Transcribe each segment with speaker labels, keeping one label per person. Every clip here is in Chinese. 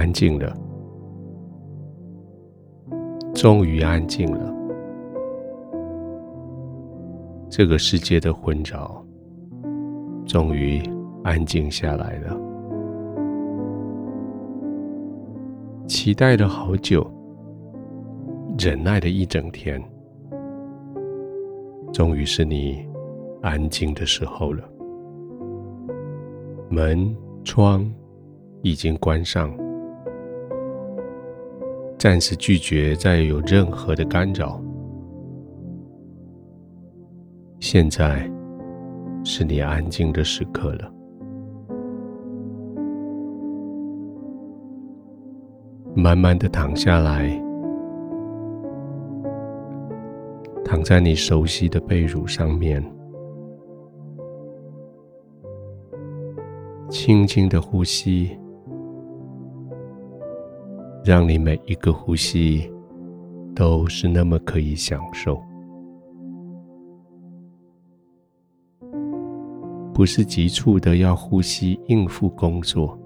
Speaker 1: 安静了，终于安静了。这个世界的纷扰，终于安静下来了。期待了好久，忍耐了一整天，终于是你安静的时候了。门窗已经关上。暂时拒绝再有任何的干扰。现在是你安静的时刻了。慢慢的躺下来，躺在你熟悉的被褥上面，轻轻的呼吸。让你每一个呼吸都是那么可以享受，不是急促的要呼吸应付工作，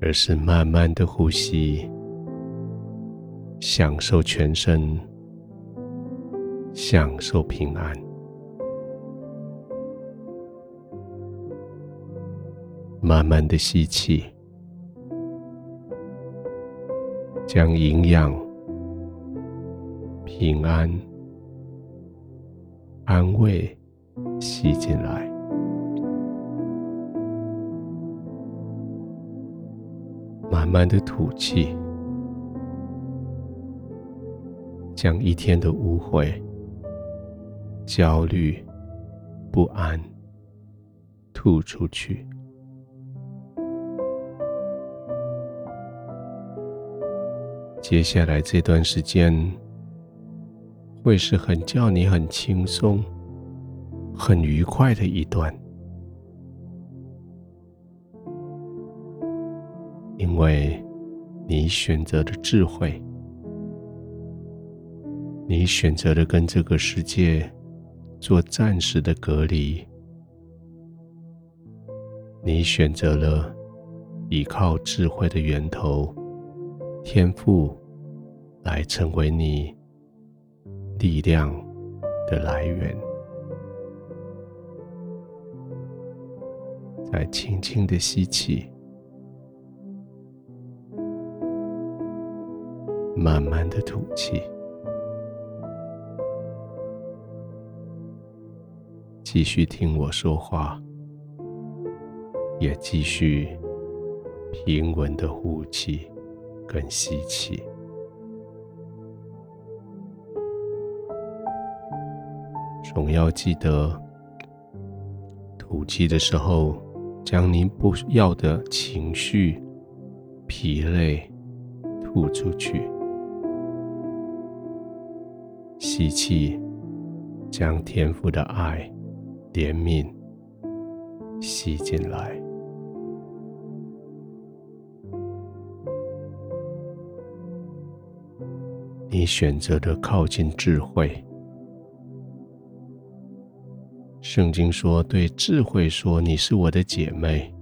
Speaker 1: 而是慢慢的呼吸，享受全身，享受平安，慢慢的吸气。将营养、平安、安慰吸进来，慢慢的吐气，将一天的误会、焦虑、不安吐出去。接下来这段时间会是很叫你很轻松、很愉快的一段，因为你选择了智慧，你选择了跟这个世界做暂时的隔离，你选择了依靠智慧的源头。天赋来成为你力量的来源，再轻轻的吸气，慢慢的吐气，继续听我说话，也继续平稳的呼气。跟吸气，总要记得吐气的时候，将您不要的情绪、疲累吐出去；吸气，将天赋的爱、怜悯吸进来。你选择的靠近智慧。圣经说：“对智慧说，你是我的姐妹。”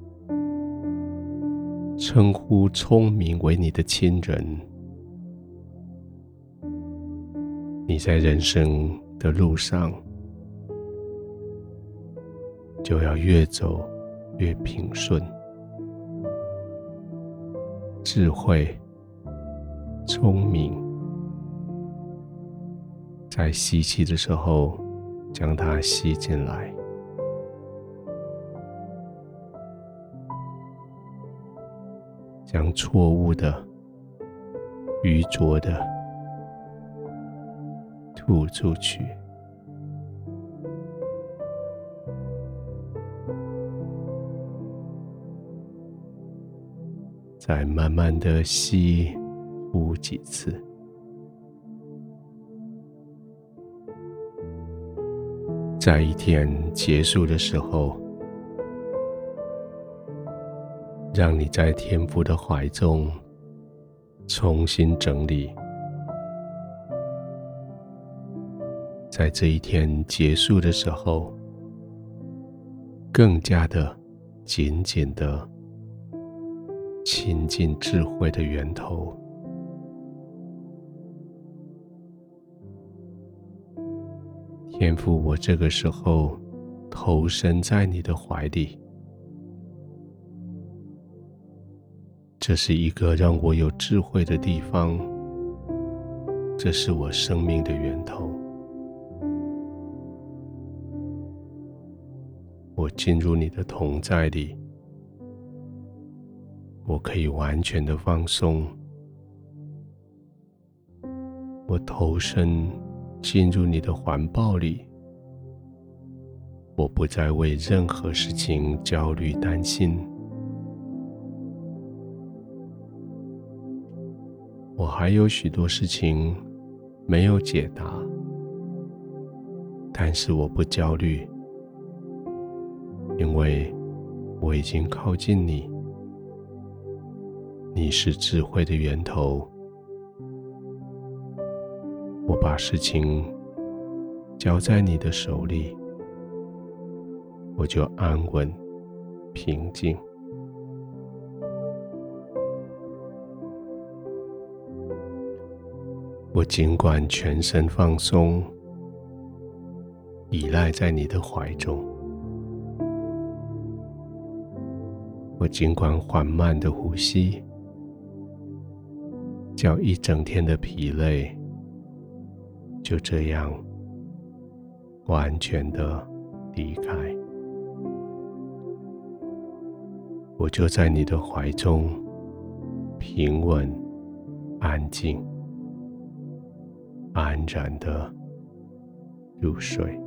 Speaker 1: 称呼聪明为你的亲人。你在人生的路上，就要越走越平顺。智慧，聪明。在吸气的时候，将它吸进来；将错误的、愚拙的吐出去，再慢慢的吸呼几次。在一天结束的时候，让你在天父的怀中重新整理。在这一天结束的时候，更加的紧紧的亲近智慧的源头。天父，我这个时候投身在你的怀里，这是一个让我有智慧的地方，这是我生命的源头。我进入你的同在里，我可以完全的放松，我投身。进入你的环抱里，我不再为任何事情焦虑担心。我还有许多事情没有解答，但是我不焦虑，因为我已经靠近你。你是智慧的源头。我把事情交在你的手里，我就安稳平静。我尽管全身放松，依赖在你的怀中。我尽管缓慢的呼吸，叫一整天的疲累。就这样完全的离开，我就在你的怀中平稳、安静、安然的入睡。